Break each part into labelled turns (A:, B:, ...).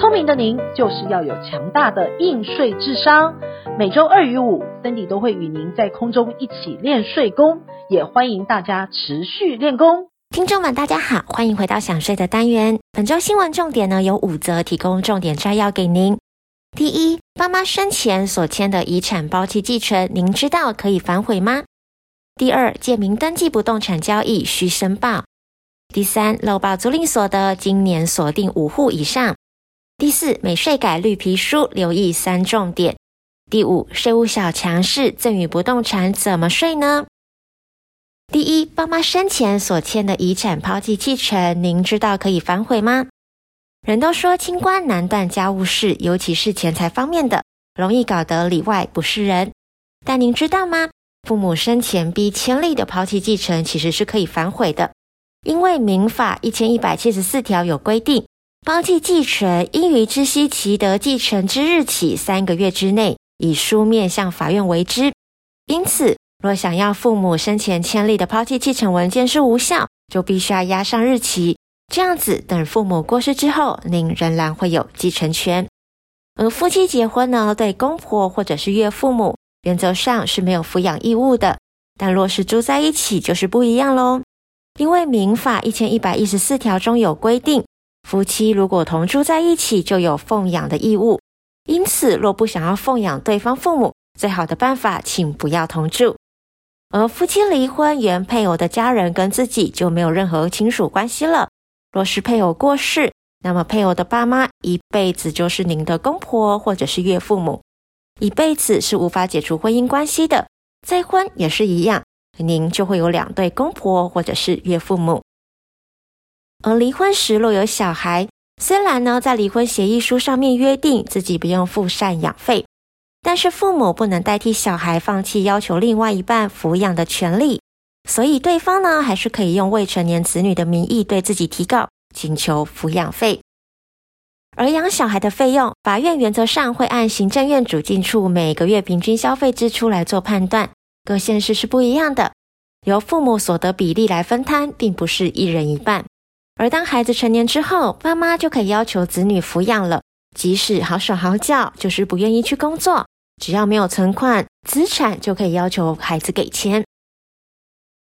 A: 聪明的您就是要有强大的应税智商。每周二与五，Cindy 都会与您在空中一起练税功，也欢迎大家持续练功。
B: 听众们，大家好，欢迎回到想税的单元。本周新闻重点呢有五则，提供重点摘要给您。第一，爸妈生前所签的遗产包弃继承，您知道可以反悔吗？第二，借名登记不动产交易需申报。第三，漏报租赁所得，今年锁定五户以上。第四，美税改绿皮书，留意三重点。第五，税务小强势，赠与不动产怎么税呢？第一，爸妈生前所签的遗产抛弃继承，您知道可以反悔吗？人都说清官难断家务事，尤其是钱财方面的，容易搞得里外不是人。但您知道吗？父母生前逼签立的抛弃继承，其实是可以反悔的，因为民法一千一百七十四条有规定，抛弃继承应于知悉其得继承之日起三个月之内。以书面向法院为之，因此，若想要父母生前签立的抛弃继承文件是无效，就必须要压上日期。这样子，等父母过世之后，您仍然会有继承权。而夫妻结婚呢，对公婆或者是岳父母，原则上是没有抚养义务的。但若是住在一起，就是不一样喽。因为民法一千一百一十四条中有规定，夫妻如果同住在一起，就有奉养的义务。因此，若不想要奉养对方父母，最好的办法，请不要同住。而夫妻离婚，原配偶的家人跟自己就没有任何亲属关系了。若是配偶过世，那么配偶的爸妈一辈子就是您的公婆或者是岳父母，一辈子是无法解除婚姻关系的。再婚也是一样，您就会有两对公婆或者是岳父母。而离婚时若有小孩，虽然呢，在离婚协议书上面约定自己不用付赡养费，但是父母不能代替小孩放弃要求另外一半抚养的权利，所以对方呢，还是可以用未成年子女的名义对自己提告，请求抚养费。而养小孩的费用，法院原则上会按行政院主计处每个月平均消费支出来做判断，各县市是不一样的，由父母所得比例来分摊，并不是一人一半。而当孩子成年之后，爸妈就可以要求子女抚养了。即使好手好脚，就是不愿意去工作，只要没有存款、资产，就可以要求孩子给钱。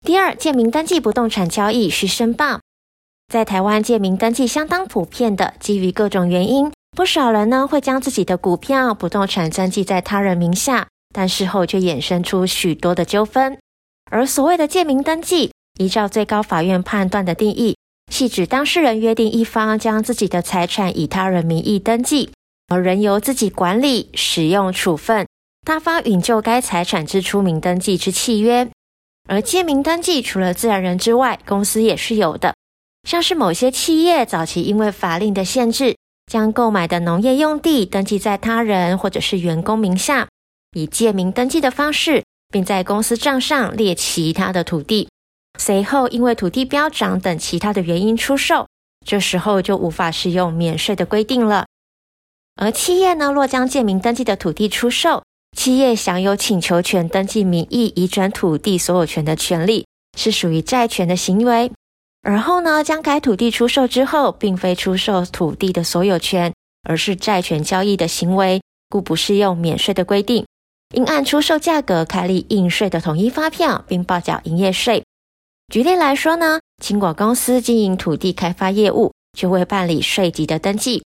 B: 第二，借名登记不动产交易需申报。在台湾，借名登记相当普遍的，基于各种原因，不少人呢会将自己的股票、不动产登记在他人名下，但事后却衍生出许多的纠纷。而所谓的借名登记，依照最高法院判断的定义。系指当事人约定一方将自己的财产以他人名义登记，而仍由自己管理、使用、处分，他方允就该财产之出名登记之契约。而借名登记除了自然人之外，公司也是有的，像是某些企业早期因为法令的限制，将购买的农业用地登记在他人或者是员工名下，以借名登记的方式，并在公司账上列其他的土地。随后，因为土地飙涨等其他的原因出售，这时候就无法适用免税的规定了。而企业呢，若将借名登记的土地出售，企业享有请求权登记名义移转土地所有权的权利，是属于债权的行为。而后呢，将该土地出售之后，并非出售土地的所有权，而是债权交易的行为，故不适用免税的规定，应按出售价格开立应税的统一发票，并报缴营业税。举例来说呢，青果公司经营土地开发业务，就会办理税籍的登记，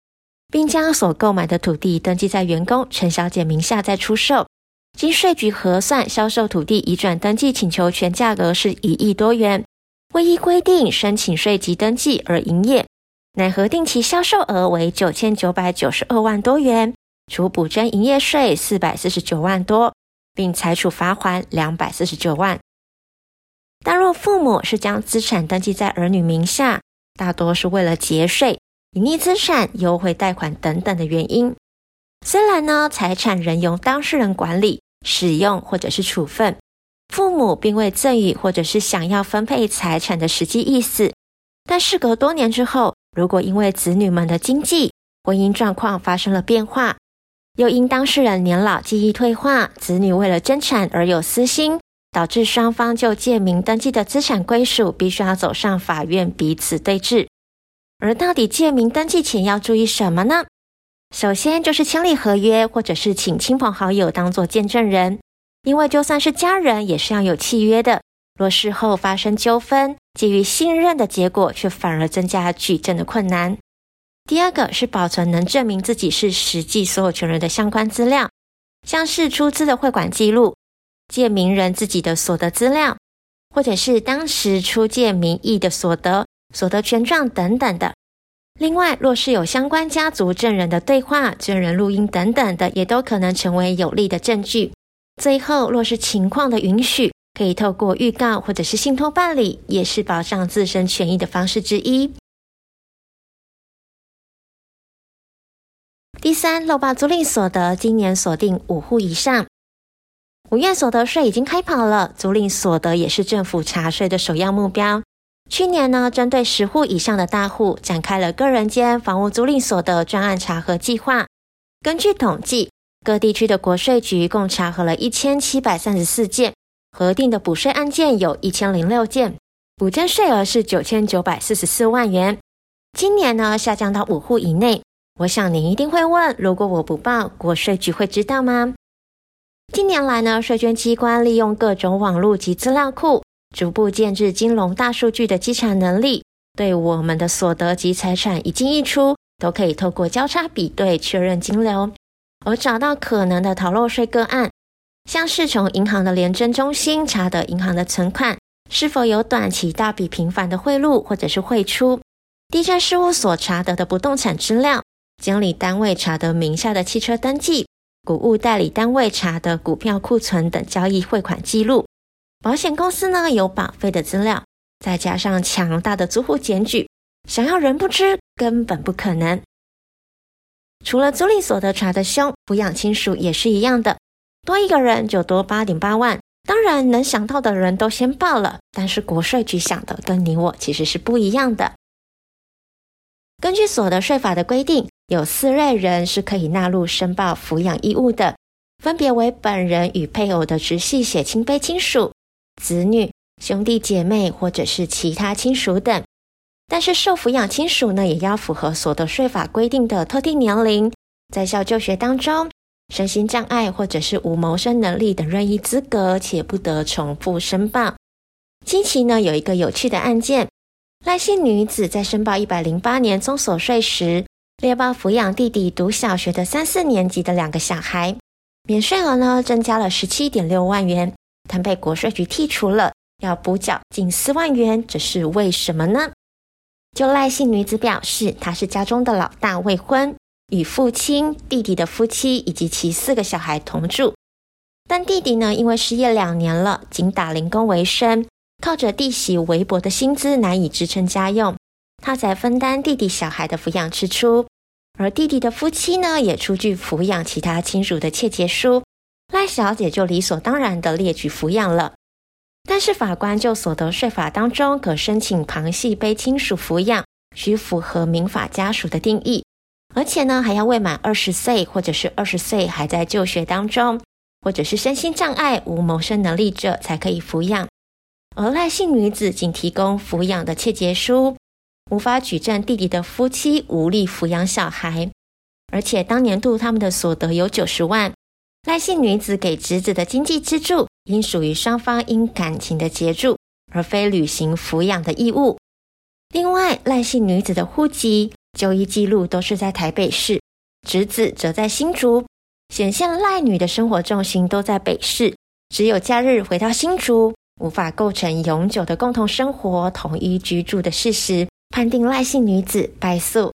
B: 并将所购买的土地登记在员工陈小姐名下再出售。经税局核算，销售土地移转登记请求权价格是一亿多元，未依规定申请税籍登记而营业，乃核定其销售额为九千九百九十二万多元，除补征营业税四百四十九万多，并裁处罚款两百四十九万。若父母是将资产登记在儿女名下，大多是为了节税、隐匿资产、优惠贷款等等的原因。虽然呢，财产仍由当事人管理、使用或者是处分，父母并未赠与或者是想要分配财产的实际意思。但事隔多年之后，如果因为子女们的经济、婚姻状况发生了变化，又因当事人年老记忆退化，子女为了争产而有私心，导致双方就借名登记的资产归属必须要走上法院彼此对峙。而到底借名登记前要注意什么呢？首先就是签立合约，或者是请亲朋好友当做见证人，因为就算是家人也是要有契约的。若事后发生纠纷，基于信任的结果，却反而增加举证的困难。第二个是保存能证明自己是实际所有权人的相关资料，像是出资的汇款记录、借名人自己的所得资料，或者是当时出借名义的所得、所得权状等等的。另外，若是有相关家族证人的对话、证人录音等等的，也都可能成为有力的证据。最后，若是情况的允许，可以透过预告或者是信托办理，也是保障自身权益的方式之一。第三，漏报租赁所得，今年锁定五户以上。五月所得税已经开跑了，租赁所得也是政府查税的首要目标。去年呢，针对十户以上的大户，展开了个人间房屋租赁所得专案查核计划。根据统计，各地区的国税局共查核了一千七百三十四件，核定的补税案件有一千零六件，补征税额是九千九百四十四万元。今年呢，下降到五户以内。我想您一定会问：如果我不报，国税局会知道吗？近年来呢，税捐机关利用各种网络及资料库，逐步建置金融大数据的稽查能力，对我们的所得及财产一进一出，都可以透过交叉比对确认金流，而找到可能的逃漏税个案，像是从银行的联征中心查得银行的存款是否有短期大笔频繁的汇入或者是汇出，地政事务所查得的不动产资料。监理单位查得名下的汽车登记，谷物代理单位查的股票库存等交易汇款记录，保险公司呢有保费的资料，再加上强大的租户检举，想要人不知根本不可能。除了租赁所得查得凶，抚养亲属也是一样的，多一个人就多八点八万。当然能想到的人都先报了，但是国税局想的跟你我其实是不一样的。根据所得税法的规定，有四类人是可以纳入申报抚养义务的，分别为本人与配偶的直系血亲卑亲属、子女、兄弟姐妹或者是其他亲属等。但是受抚养亲属呢，也要符合所得税法规定的特定年龄，在校就学当中，身心障碍或者是无谋生能力等任意资格，且不得重复申报。近期呢，有一个有趣的案件，赖姓女子在申报一百零八年综所税时，列报抚养弟弟读小学的三四年级的两个小孩，免税额呢增加了十七点六万元，但被国税局剔除了，要补缴近四万元，这是为什么呢？就赖姓女子表示，她是家中的老大，未婚，与父亲、弟弟的夫妻以及其四个小孩同住，但弟弟呢因为失业两年了，仅打零工为生，靠着弟媳微薄的薪资难以支撑家用。他才分担弟弟小孩的抚养支出，而弟弟的夫妻呢，也出具抚养其他亲属的切结书，赖小姐就理所当然的列举抚养了。但是法官就所得税法当中可申请旁系被亲属抚养，需符合民法家属的定义，而且呢还要未满二十岁，或者是二十岁还在就学当中，或者是身心障碍无谋生能力者才可以抚养。而赖姓女子仅提供抚养的切结书。无法举证弟弟的夫妻无力抚养小孩，而且当年度他们的所得有九十万，赖姓女子给侄子的经济支柱应属于双方因感情的结助，而非履行抚养的义务。另外，赖姓女子的户籍、就医记录都是在台北市，侄子则在新竹，显现赖女的生活重心都在北市，只有假日回到新竹，无法构成永久的共同生活、统一居住的事实。判定赖姓女子败诉。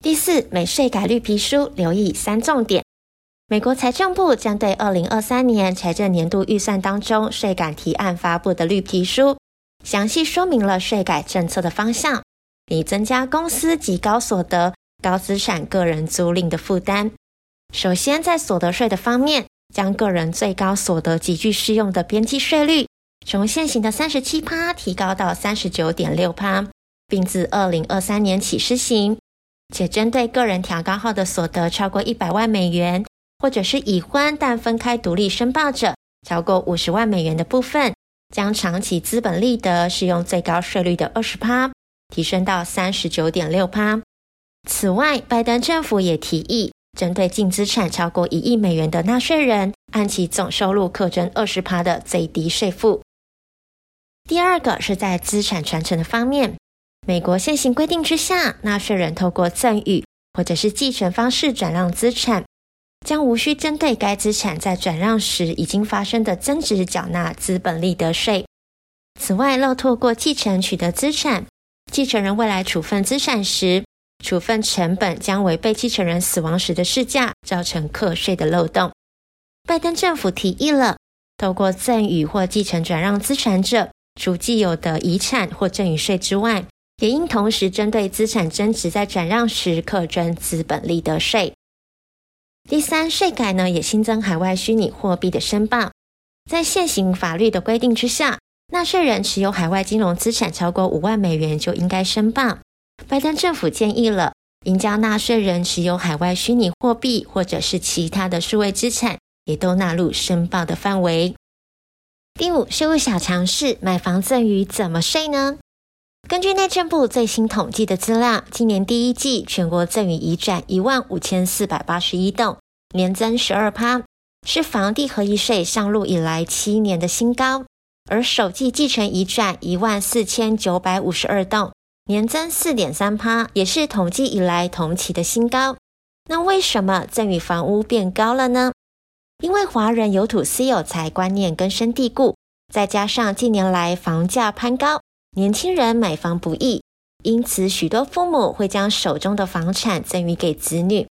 B: 第四，美税改绿皮书留意三重点。美国财政部将对二零二三年财政年度预算当中税改提案发布的绿皮书，详细说明了税改政策的方向，以增加公司及高所得、高资产个人租赁的负担。首先，在所得税的方面，将个人最高所得级距适用的边际税率从现行的三十七趴提高到三十九点六趴，并自二零二三年起施行。且针对个人调高后的所得超过一百万美元，或者是已婚但分开独立申报者超过五十万美元的部分，将长期资本利得适用最高税率的二十趴，提升到三十九点六趴。此外，拜登政府也提议，针对净资产超过一亿美元的纳税人，按其总收入课征二十趴的最低税负。第二个是在资产传承的方面。美国现行规定之下，纳税人透过赠与或者是继承方式转让资产，将无需针对该资产在转让时已经发生的增值缴纳资本利得税。此外，若透过继承取得资产，继承人未来处分资产时，处分成本将为被继承人死亡时的市价，造成课税的漏洞。拜登政府提议了，透过赠与或继承转让资产者，除既有的遗产或赠与税之外，也应同时针对资产增值在转让时课征资本利得税。第三，税改呢也新增海外虚拟货币的申报。在现行法律的规定之下，纳税人持有海外金融资产超过五万美元就应该申报。拜登政府建议了，应将纳税人持有海外虚拟货币或者是其他的数位资产，也都纳入申报的范围。第五，税务小常识，买房赠与怎么税呢？根据内政部最新统计的资料，今年第一季全国赠与移转一万五千四百八十一栋，年增十二趴，是房地合一税上路以来七年的新高。而首季继承移转一万四千九百五十二栋，年增四点三趴，也是统计以来同期的新高。那为什么赠与房屋变高了呢？因为华人有土私有财观念根深蒂固，再加上近年来房价攀高。年轻人买房不易，因此许多父母会将手中的房产赠与给子女。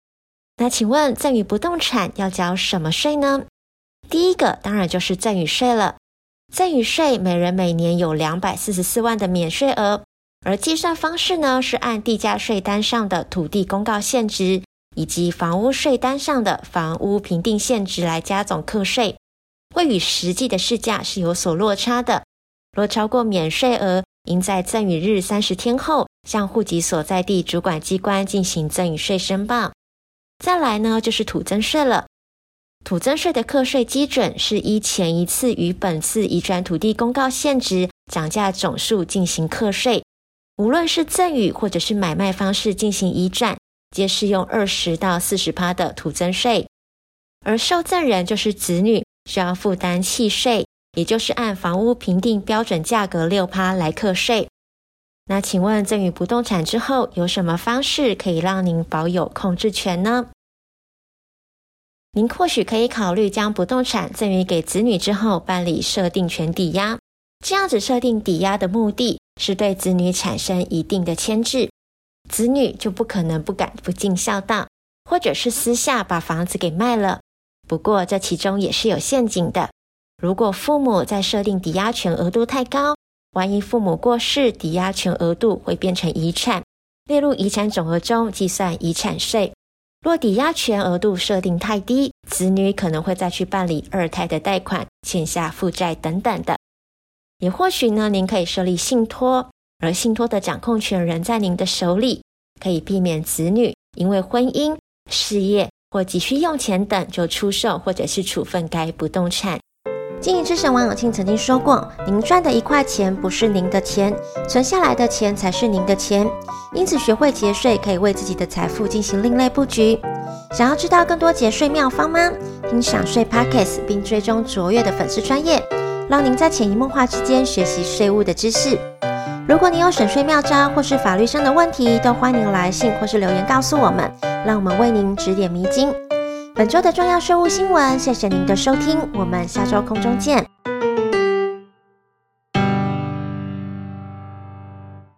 B: 那请问赠与不动产要缴什么税呢？第一个当然就是赠与税了。赠与税每人每年有两百四十四万的免税额，而计算方式呢是按地价税单上的土地公告现值以及房屋税单上的房屋评定现值来加总课税，会与实际的市价是有所落差的。若超过免税额，应在赠与日三十天后向户籍所在地主管机关进行赠与税申报。再来呢，就是土增税了。土增税的课税基准是依前一次与本次移转土地公告现值涨价总数进行课税。无论是赠与或者是买卖方式进行移转，皆适用二十到四十趴的土增税。而受赠人就是子女，需要负担契税。也就是按房屋评定标准价格六趴来课税。那请问赠与不动产之后，有什么方式可以让您保有控制权呢？您或许可以考虑将不动产赠与给子女之后，办理设定权抵押。这样子设定抵押的目的是对子女产生一定的牵制，子女就不可能不敢不尽孝道，或者是私下把房子给卖了。不过这其中也是有陷阱的。如果父母在设定抵押权额度太高，万一父母过世，抵押权额度会变成遗产，列入遗产总额中计算遗产税。若抵押权额度设定太低，子女可能会再去办理二胎的贷款、欠下负债等等的。也或许呢，您可以设立信托，而信托的掌控权仍在您的手里，可以避免子女因为婚姻、事业或急需用钱等就出售或者是处分该不动产。经营之神王永庆曾经说过：“您赚的一块钱不是您的钱，存下来的钱才是您的钱。因此，学会节税可以为自己的财富进行另类布局。想要知道更多节税妙方吗？听享税 Podcast 并追踪卓越的粉丝专业，让您在潜移默化之间学习税务的知识。如果你有省税妙招或是法律上的问题，都欢迎来信或是留言告诉我们，让我们为您指点迷津。”本周的重要税务新闻，谢谢您的收听，我们下周空中见。